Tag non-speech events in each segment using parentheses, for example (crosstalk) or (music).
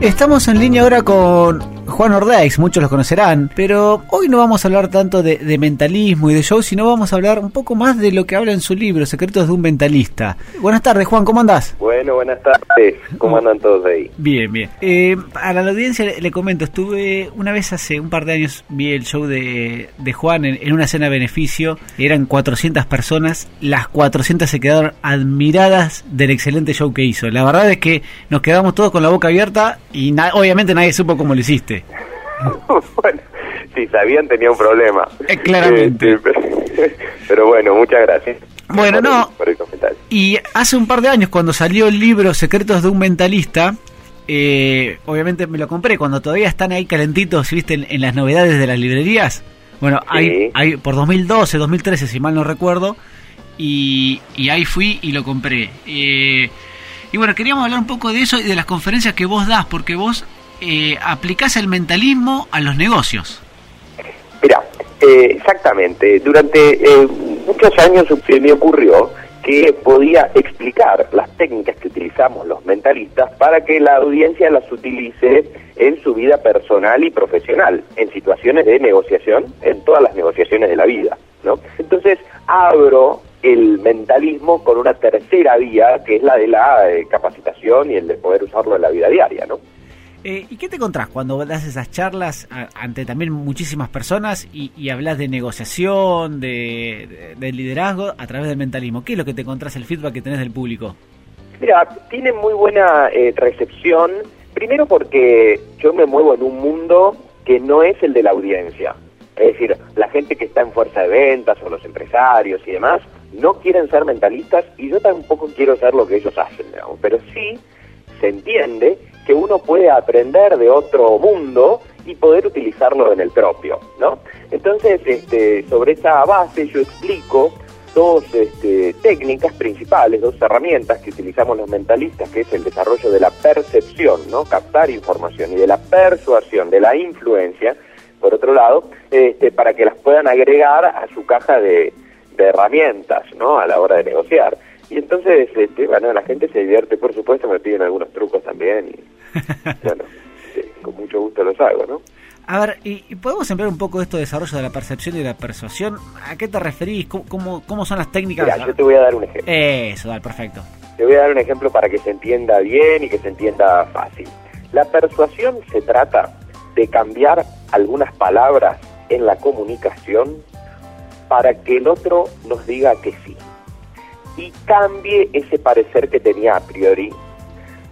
Estamos en línea ahora con Juan Ordeix, muchos los conocerán, pero hoy no vamos a hablar tanto de, mentalismo y de show, sino vamos a hablar un poco más de lo que habla en su libro, Secretos de un Mentalista. Buenas tardes, Juan, ¿cómo andás? Buenas tardes, ¿cómo andan todos ahí? Bien, bien. Eh, a la audiencia le, comento, estuve una vez hace un par de años, vi el show de, Juan en, una cena de beneficio, eran 400 personas, las 400 se quedaron admiradas del excelente show que hizo. La verdad es que nos quedamos todos con la boca abierta y obviamente nadie supo cómo lo hiciste. (laughs) bueno, si sabían tenía un problema. Eh, claramente. Este, (laughs) pero, bueno, muchas gracias. Bueno, no. Y hace un par de años, cuando salió el libro Secretos de un Mentalista, eh, obviamente me lo compré cuando todavía están ahí calentitos, viste, en, las novedades de las librerías. Bueno, hay, hay por 2012, 2013, si mal no recuerdo, y, y ahí fui y lo compré. Eh, y bueno, queríamos hablar un poco de eso y de las conferencias que vos das, porque vos eh, aplicás el mentalismo a los negocios. Mira, eh, exactamente. Durante eh, muchos años se me ocurrió que podía explicar las técnicas que utilizamos los mentalistas para que la audiencia las utilice en su vida personal y profesional, en situaciones de negociación, en todas las negociaciones de la vida. ¿no? Entonces abro el mentalismo con una tercera vía, que es la de la eh, capacitación y el de poder usarlo en la vida diaria, ¿no? Eh, ¿Y qué te encontrás cuando das esas charlas ante también muchísimas personas y, hablas de negociación, de, liderazgo a través del mentalismo? ¿Qué es lo que te encontrás, el feedback que tenés del público? Mira, tiene muy buena eh, recepción, primero porque yo me muevo en un mundo que no es el de la audiencia. Es decir, la gente que está en fuerza de ventas o los empresarios y demás no quieren ser mentalistas y yo tampoco quiero ser lo que ellos hacen, pero sí se entiende que uno puede aprender de otro mundo y poder utilizarlo en el propio, ¿no? Entonces, este, sobre esa base yo explico dos este, técnicas principales, dos herramientas que utilizamos los mentalistas, que es el desarrollo de la percepción, ¿no? Captar información y de la persuasión, de la influencia, por otro lado, este, para que las puedan agregar a su caja de, herramientas, ¿no? A la hora de negociar. Y entonces, este, bueno, la gente se divierte, por supuesto, me piden algunos trucos también y, (laughs) bueno, este, con mucho gusto los hago, ¿no? A ver, ¿y, podemos emplear un poco esto de desarrollo de la percepción y de la persuasión? ¿A qué te referís? ¿Cómo, cómo, son las técnicas? Mira, yo te voy a dar un ejemplo. Eso, dale, perfecto. Te voy a dar un ejemplo para que se entienda bien y que se entienda fácil. La persuasión se trata de cambiar algunas palabras en la comunicación para que el otro nos diga que sí y cambie ese parecer que tenía a priori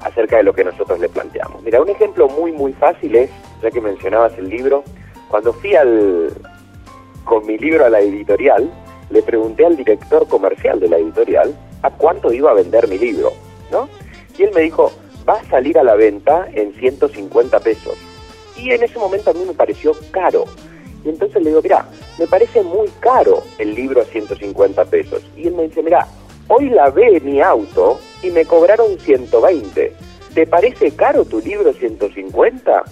acerca de lo que nosotros le planteamos. Mira, un ejemplo muy muy fácil es, ya que mencionabas el libro, cuando fui al con mi libro a la editorial, le pregunté al director comercial de la editorial a cuánto iba a vender mi libro, ¿no? Y él me dijo, va a salir a la venta en 150 pesos. Y en ese momento a mí me pareció caro. Y entonces le digo, mira, me parece muy caro el libro a 150 pesos. Y él me dice, mira, hoy la ve mi auto y me cobraron 120. ¿Te parece caro tu libro 150?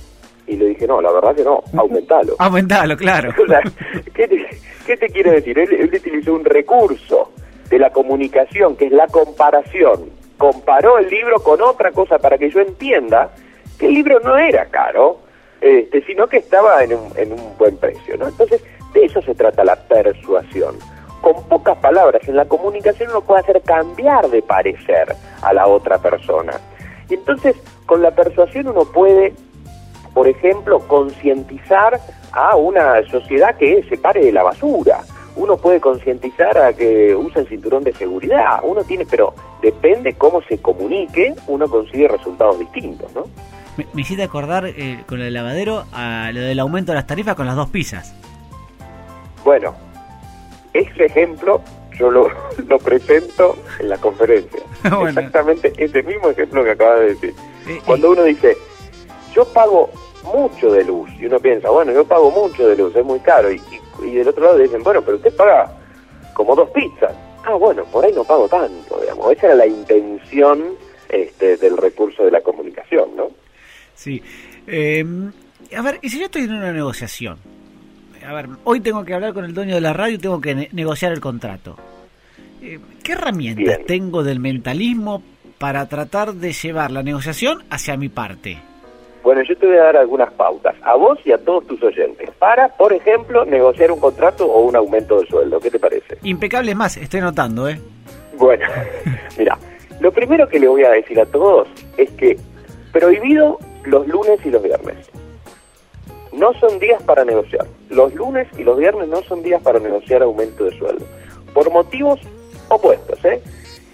Y le dije, no, la verdad que no, aumentalo. aumentalo, claro. (laughs) ¿qué, te, quiere decir? Él, él utilizó un recurso de la comunicación, que es la comparación. Comparó el libro con otra cosa para que yo entienda que el libro no era caro, este, sino que estaba en un, en un buen precio. ¿no? Entonces, de eso se trata la persuasión. Con pocas palabras, en la comunicación uno puede hacer cambiar de parecer a la otra persona. Y entonces, con la persuasión uno puede, por ejemplo, concientizar a una sociedad que se pare de la basura. Uno puede concientizar a que usen cinturón de seguridad. Uno tiene, pero depende cómo se comunique, uno consigue resultados distintos, ¿no? Me, hiciste acordar eh, con el lavadero a lo del aumento de las tarifas con las dos pizzas. Bueno, ese ejemplo yo lo, (laughs) lo presento en la conferencia. (laughs) Exactamente ese mismo ejemplo que acabas de decir. Eh, Cuando uno dice, yo pago mucho de luz, y uno piensa, bueno, yo pago mucho de luz, es muy caro, y, y, del otro lado dicen, bueno, pero usted paga como dos pizzas. Ah, bueno, por ahí no pago tanto, digamos. Esa era la intención este, del recurso de la comunicación, ¿no? Sí. Em, a ver, y si yo estoy en una negociación, a ver, hoy tengo que hablar con el dueño de la radio y tengo que negociar el contrato. Eh, ¿Qué herramientas tengo del mentalismo para tratar de llevar la negociación hacia mi parte? Bueno, yo te voy a dar algunas pautas, a vos y a todos tus oyentes, para, por ejemplo, negociar un contrato o un aumento de sueldo. ¿Qué te parece? Impecable más, estoy notando, ¿eh? Bueno, (laughs) mira, lo primero que le voy a decir a todos es que prohibido los lunes y los viernes. No son días para negociar. Los lunes y los viernes no son días para negociar aumento de sueldo. Por motivos opuestos, ¿eh?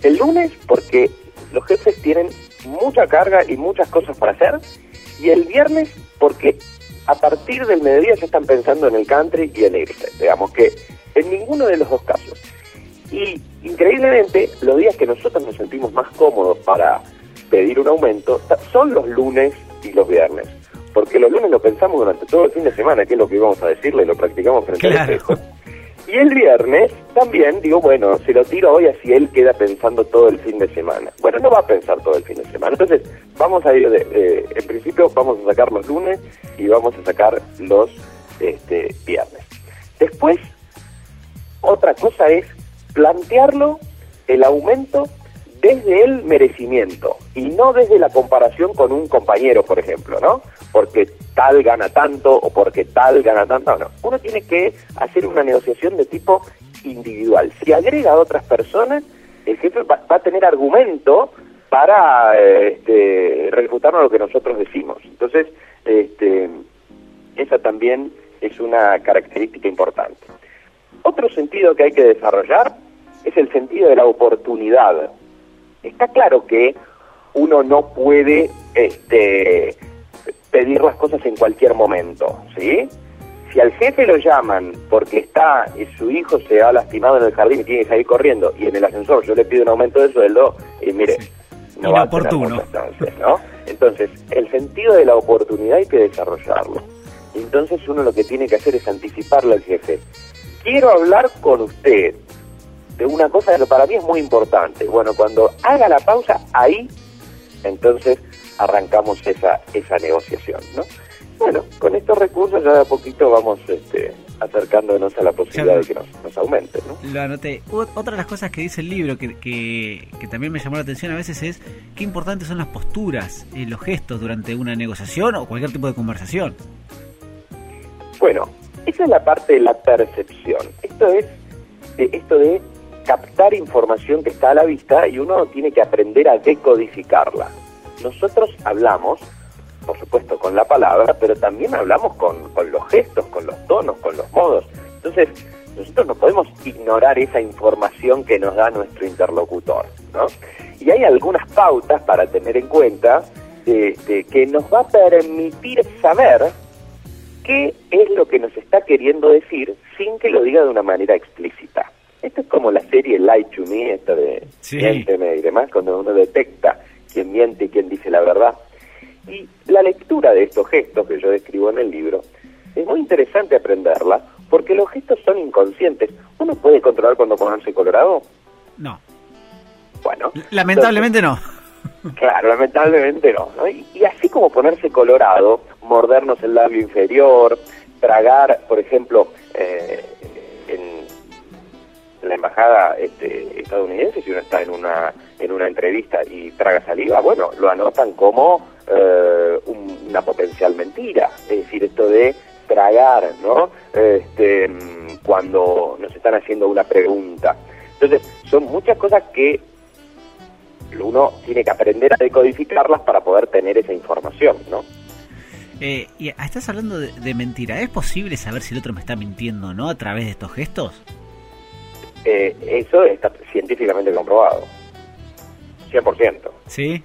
El lunes porque los jefes tienen mucha carga y muchas cosas para hacer y el viernes porque a partir del mediodía ya están pensando en el country y en irse. Digamos que en ninguno de los dos casos. Y increíblemente, los días que nosotros nos sentimos más cómodos para pedir un aumento son los lunes y los viernes. Porque los lunes lo pensamos durante todo el fin de semana, que es lo que íbamos a decirle, lo practicamos frente al espejo. Y el viernes también digo, bueno, se lo tiro hoy así él queda pensando todo el fin de semana. Bueno, no va a pensar todo el fin de semana. Entonces, vamos a ir, de, en principio vamos a sacar los lunes y vamos a sacar los este, viernes. Después, otra cosa es plantearlo, el aumento, desde el merecimiento y no desde la comparación con un compañero, por ejemplo, ¿no? Porque tal gana tanto o porque tal gana tanto, no. Uno tiene que hacer una negociación de tipo individual. Si agrega a otras personas, el jefe va, a tener argumento para este, refutarnos lo que nosotros decimos. Entonces, este, esa también es una característica importante. Otro sentido que hay que desarrollar es el sentido de la oportunidad. Está claro que uno no puede este, pedir las cosas en cualquier momento, ¿sí? Si al jefe lo llaman porque está y su hijo se ha lastimado en el jardín y tiene que salir corriendo y en el ascensor yo le pido un aumento de sueldo y mire, no va a tener entonces, ¿no? Entonces, el sentido de la oportunidad hay que desarrollarlo. Entonces uno lo que tiene que hacer es anticiparle al jefe. Quiero hablar con usted de una cosa que para mí es muy importante. Bueno, cuando haga la pausa, ahí entonces arrancamos esa, esa negociación, ¿no? Bueno, con estos recursos ya de a poquito vamos este, acercándonos a la posibilidad de que nos, nos aumente, ¿no? Lo anoté. Otra de las cosas que dice el libro que, que, también me llamó la atención a veces es qué importantes son las posturas, y los gestos durante una negociación o cualquier tipo de conversación. Bueno, esa es la parte de la percepción. Esto es esto de captar información que está a la vista y uno tiene que aprender a decodificarla. Nosotros hablamos, por supuesto, con la palabra, pero también hablamos con, los gestos, con los tonos, con los modos. Entonces, nosotros no podemos ignorar esa información que nos da nuestro interlocutor, ¿no? Y hay algunas pautas para tener en cuenta que nos va a permitir saber qué es lo que nos está queriendo decir sin que lo diga de una manera explícita. Esto es como la serie Lie to Me, esta de Miénteme y demás, cuando uno detecta quién miente y quién dice la verdad. Y la lectura de estos gestos que yo describo en el libro es muy interesante aprenderla porque los gestos son inconscientes. ¿Uno puede controlar cuando ponerse colorado? No. Bueno. Lamentablemente no. Claro, lamentablemente no. Y, y, así como ponerse colorado, mordernos el labio inferior, tragar, por ejemplo, eh, la embajada este, estadounidense, si uno está en una en una entrevista y traga saliva, bueno, lo anotan como eh, una potencial mentira. Es decir, esto de tragar, ¿no? Este, cuando nos están haciendo una pregunta. Entonces, son muchas cosas que uno tiene que aprender a decodificarlas para poder tener esa información, ¿no? Eh, y estás hablando de, de, mentira. ¿Es posible saber si el otro me está mintiendo o no a través de estos gestos? Eh, eso está científicamente comprobado. 100%. ¿Sí?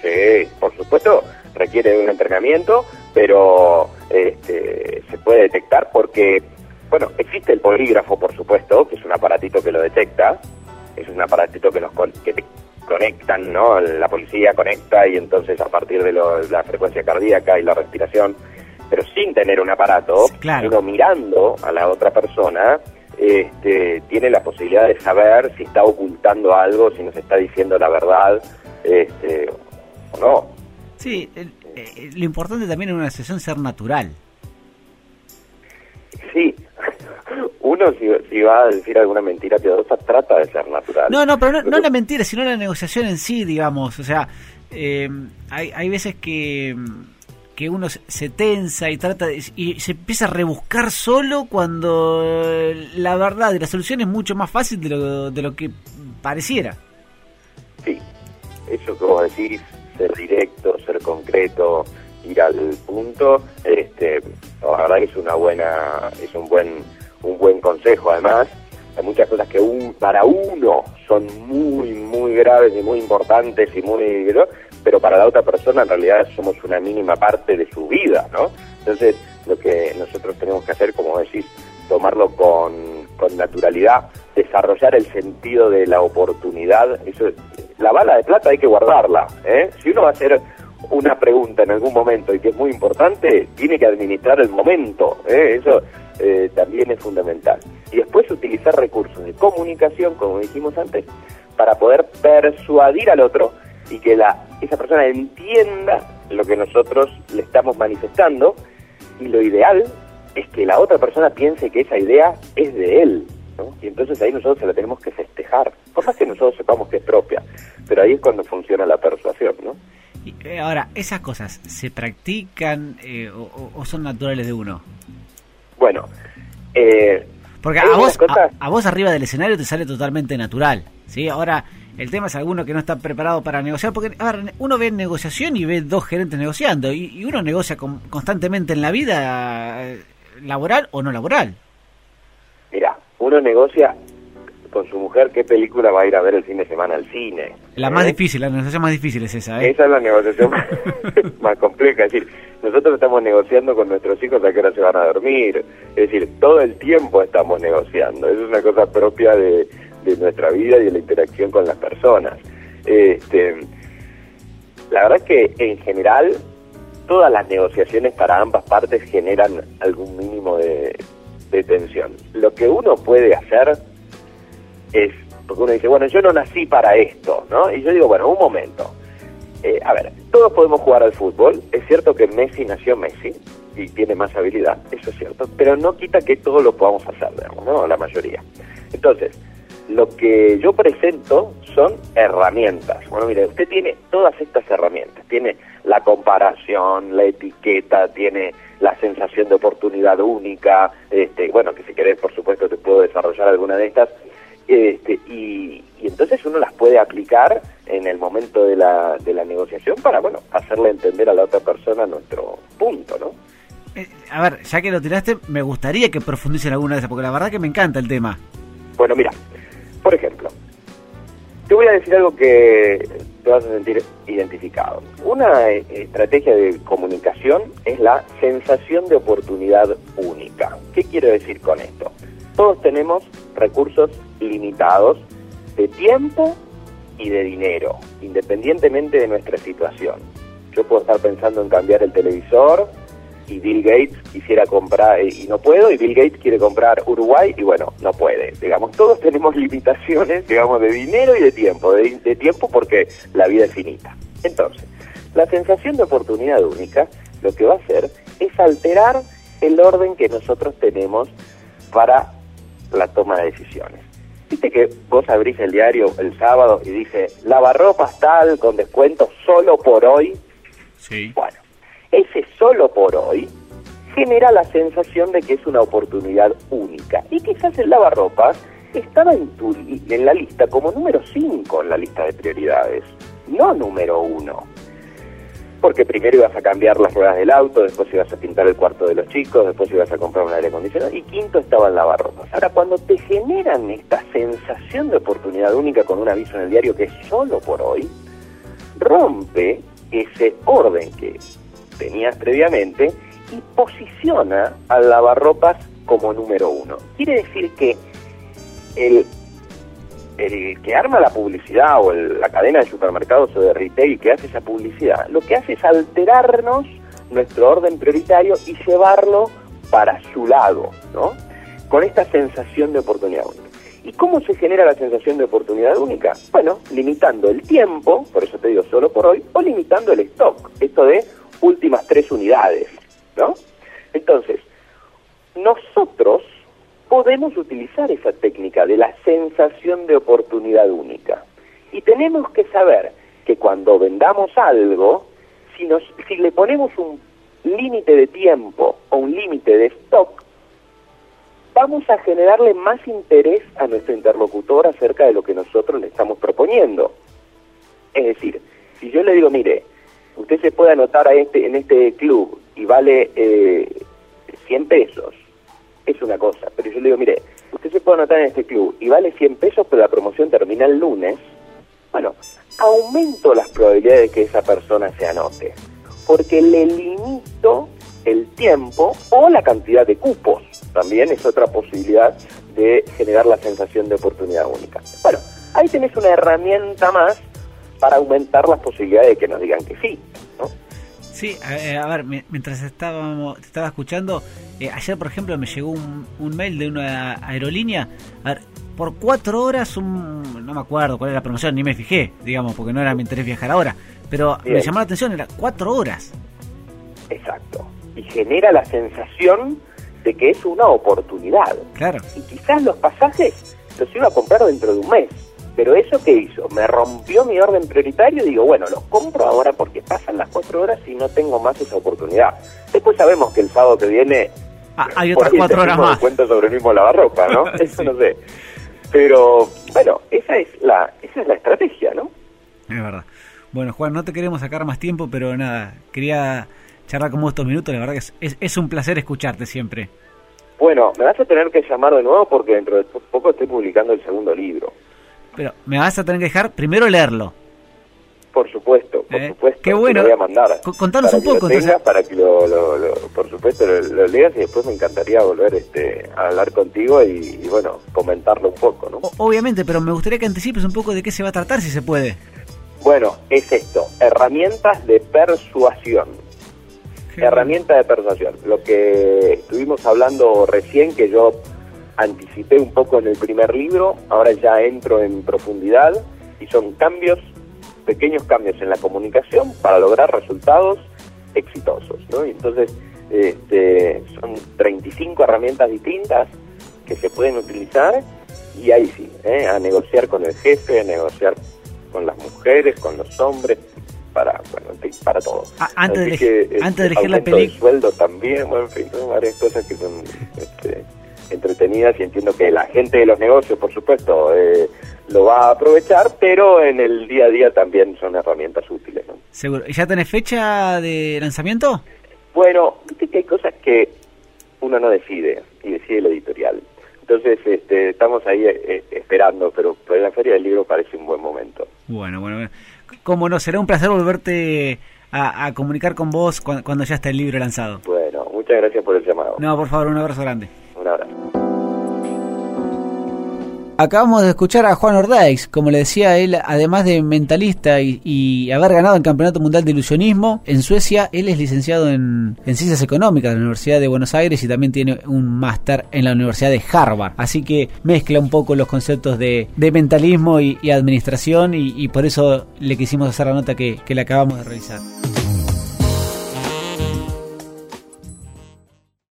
Sí, por supuesto, requiere de un entrenamiento, pero este, se puede detectar porque, bueno, existe el polígrafo, por supuesto, que es un aparatito que lo detecta, es un aparatito que nos que te conectan, ¿no? La policía conecta y entonces a partir de la frecuencia cardíaca y la respiración, pero sin tener un aparato, sino mirando a la otra persona, este, tiene la posibilidad de saber si está ocultando algo, si nos está diciendo la verdad este, o no. Sí, eh, lo importante también en una sesión es ser natural. Sí, (laughs) uno si, va a decir alguna mentira piadosa trata de ser natural. No, no, pero no, la mentira, sino la negociación en sí, digamos. O sea, eh, hay, hay veces que que uno se tensa y trata y se empieza a rebuscar solo cuando la verdad y la solución es mucho más fácil de lo, de lo que pareciera. Sí, eso que vos decís, ser directo, ser concreto, ir al punto, este, la verdad es una buena, es un buen, un buen consejo además. Hay muchas cosas que un, para uno son muy, muy graves y muy importantes y muy, pero para la otra persona en realidad somos una mínima parte de su vida, ¿no? Entonces, lo que nosotros tenemos que hacer, como decís, tomarlo con, con naturalidad, desarrollar el sentido de la oportunidad. Eso, la bala de plata hay que guardarla. ¿eh? Si uno va a hacer una pregunta en algún momento y que es muy importante, tiene que administrar el momento. ¿eh? Eso eh, también es fundamental. Y después utilizar recursos de comunicación, como dijimos antes, para poder persuadir al otro y que la, esa persona entienda lo que nosotros le estamos manifestando. Y lo ideal es que la otra persona piense que esa idea es de él, y entonces ahí nosotros se la tenemos que festejar, más que nosotros sepamos que es propia, pero ahí es cuando funciona la persuasión, ¿no? Y, eh, ahora, ¿esas cosas se practican eh, o, son naturales de uno? Bueno, eh, porque a vos, a, vos arriba del escenario te sale totalmente natural, ¿sí? Ahora, el tema es alguno que no está preparado para negociar, porque uno ve negociación y ve dos gerentes negociando, y, uno negocia constantemente en la vida laboral o no laboral. Mira, uno negocia con su mujer qué película va a ir a ver el fin de semana al cine. La más ¿Eh? difícil, la negociación más difícil es esa. ¿eh? Esa es la negociación (laughs) (laughs) más compleja. Es decir, nosotros estamos negociando con nuestros hijos a qué hora se van a dormir. Es decir, todo el tiempo estamos negociando. Es una cosa propia de, de nuestra vida y de la interacción con las personas. Este, la verdad es que en general todas las negociaciones para ambas partes generan algún mínimo de, tensión. Lo que uno puede hacer es, porque uno dice, bueno, yo no nací para esto, ¿no? Y yo digo, bueno, un momento. Eh, a ver, todos podemos jugar al fútbol. Es cierto que Messi nació Messi y tiene más habilidad, eso es cierto, pero no quita que todos lo podamos hacer, digamos, ¿no? La mayoría. Entonces, lo que yo presento son herramientas. Bueno, mire, usted tiene todas estas herramientas. Tiene la comparación, la etiqueta, tiene la sensación de oportunidad única, este, bueno, que si querés, por supuesto, te puedo desarrollar alguna de estas, este, y, entonces uno las puede aplicar en el momento de la, de la negociación para, bueno, hacerle entender a la otra persona nuestro punto, ¿no? Eh, a ver, ya que lo tiraste, me gustaría que profundice en alguna de esas, porque la verdad que me encanta el tema. Bueno, mira, decir algo que te vas a sentir identificado. Una eh, estrategia de comunicación es la sensación de oportunidad única. ¿Qué quiero decir con esto? Todos tenemos recursos limitados de tiempo y de dinero, independientemente de nuestra situación. Yo puedo estar pensando en cambiar el televisor, y Bill Gates quisiera comprar y no puedo y Bill Gates quiere comprar Uruguay y bueno, no puede. Digamos, todos tenemos (laughs) limitaciones, digamos, de dinero y de tiempo, de, de tiempo porque la vida es finita. Entonces, la sensación de oportunidad única lo que va a hacer es alterar el orden que nosotros tenemos para la toma de decisiones. Viste que vos abrís el diario el sábado y dice lavarropas tal con descuento solo por hoy. Sí. Bueno, ese solo por hoy genera la sensación de que es una oportunidad única. Y quizás el lavarropas estaba en, la lista como número 5 en la lista de prioridades, no número 1. Porque primero ibas a cambiar las ruedas del auto, después ibas a pintar el cuarto de los chicos, después ibas a comprar un aire acondicionado y quinto estaba el lavarropas. Ahora, cuando te generan esta sensación de oportunidad única con un aviso en el diario que es solo por hoy, rompe ese orden que tenías previamente y posiciona al lavarropas como número uno. Quiere decir que el, el que arma la publicidad o la cadena de supermercados o de retail que hace esa publicidad, lo que hace es alterarnos nuestro orden prioritario y llevarlo para su lado, ¿no? Con esta sensación de oportunidad única. ¿Y cómo se genera la sensación de oportunidad única? Bueno, limitando el tiempo, por eso te digo solo por hoy, o limitando el stock. Esto de últimas tres unidades, ¿no? Entonces, nosotros podemos utilizar esa técnica de la sensación de oportunidad única. Y tenemos que saber que cuando vendamos algo, si, nos, si le ponemos un límite de tiempo o un límite de stock, vamos a generarle más interés a nuestro interlocutor acerca de lo que nosotros le estamos proponiendo. Es decir, si yo le digo, mire, usted se puede anotar a este, en este club y vale eh, 100 pesos, es una cosa, pero yo le digo, mire, usted se puede anotar en este club y vale 100 pesos, pero la promoción termina el lunes, bueno, aumento las probabilidades de que esa persona se anote, porque le limito el tiempo o la cantidad de cupos. También es otra posibilidad de generar la sensación de oportunidad única. Bueno, ahí tenés una herramienta más para aumentar las posibilidades de que nos digan que sí. ¿no? Sí, a, ver, mientras estábamos, te estaba escuchando, eh, ayer por ejemplo me llegó un, un, mail de una aerolínea, a ver, por cuatro horas, un, no me acuerdo cuál era la promoción, ni me fijé, digamos, porque no era mi interés viajar ahora, pero me llamó la atención, era cuatro horas. Exacto, y genera la sensación de que es una oportunidad. Claro. Y quizás los pasajes los iba a comprar dentro de un mes pero eso que hizo, me rompió mi orden prioritario y digo, bueno, los compro ahora porque pasan las cuatro horas y no tengo más esa oportunidad. Después sabemos que el sábado que viene ah, hay otras cuatro horas más. Cuento sobre el mismo lavarropa, ¿no? (laughs) Eso no sé. Pero bueno, esa es la esa es la estrategia, ¿no? Es verdad. Bueno, Juan, no te queremos sacar más tiempo, pero nada, quería charlar con vos estos minutos, la verdad que es, es un placer escucharte siempre. Bueno, me vas a tener que llamar de nuevo porque dentro de poco estoy publicando el segundo libro. Pero me vas a tener que dejar primero leerlo. Por supuesto, por ¿Eh? supuesto. Qué bueno. Lo voy a mandar. Contanos un poco. entonces. Para que lo, por supuesto lo, leas y después me encantaría volver este, a hablar contigo y, bueno, comentarlo un poco, ¿no? obviamente, pero me gustaría que anticipes un poco de qué se va a tratar, si se puede. Bueno, es esto, herramientas de persuasión. Herramientas de persuasión. Lo que estuvimos hablando recién, que yo anticipé un poco en el primer libro, ahora ya entro en profundidad y son cambios, pequeños cambios en la comunicación para lograr resultados exitosos. ¿no? Y entonces este, son 35 herramientas distintas que se pueden utilizar y ahí sí, ¿eh? a negociar con el jefe, a negociar con las mujeres, con los hombres, para bueno, para todo. Ah, antes, de, que, antes de elegir la película. sueldo también, bueno, en fin, varias cosas que son este, entretenidas y entiendo que la gente de los negocios, por supuesto, eh, lo va a aprovechar, pero en el día a día también son herramientas útiles. ¿no? Seguro. ¿Ya tenés fecha de lanzamiento? Bueno, viste que hay cosas que uno no decide y decide el editorial. Entonces este, estamos ahí eh, esperando, pero en la Feria del Libro parece un buen momento. Bueno, bueno, como no, será un placer volverte a, comunicar con vos cuando, cuando ya esté el libro lanzado. Bueno, muchas gracias por el llamado. No, por favor, un abrazo grande. Acabamos de escuchar a Juan Ordeix, como le decía él, además de mentalista y, haber ganado el Campeonato Mundial de Ilusionismo, en Suecia él es licenciado en, Ciencias Económicas de la Universidad de Buenos Aires y también tiene un máster en la Universidad de Harvard. Así que mezcla un poco los conceptos de, mentalismo y, administración y, por eso le quisimos hacer la nota que, que le acabamos de realizar.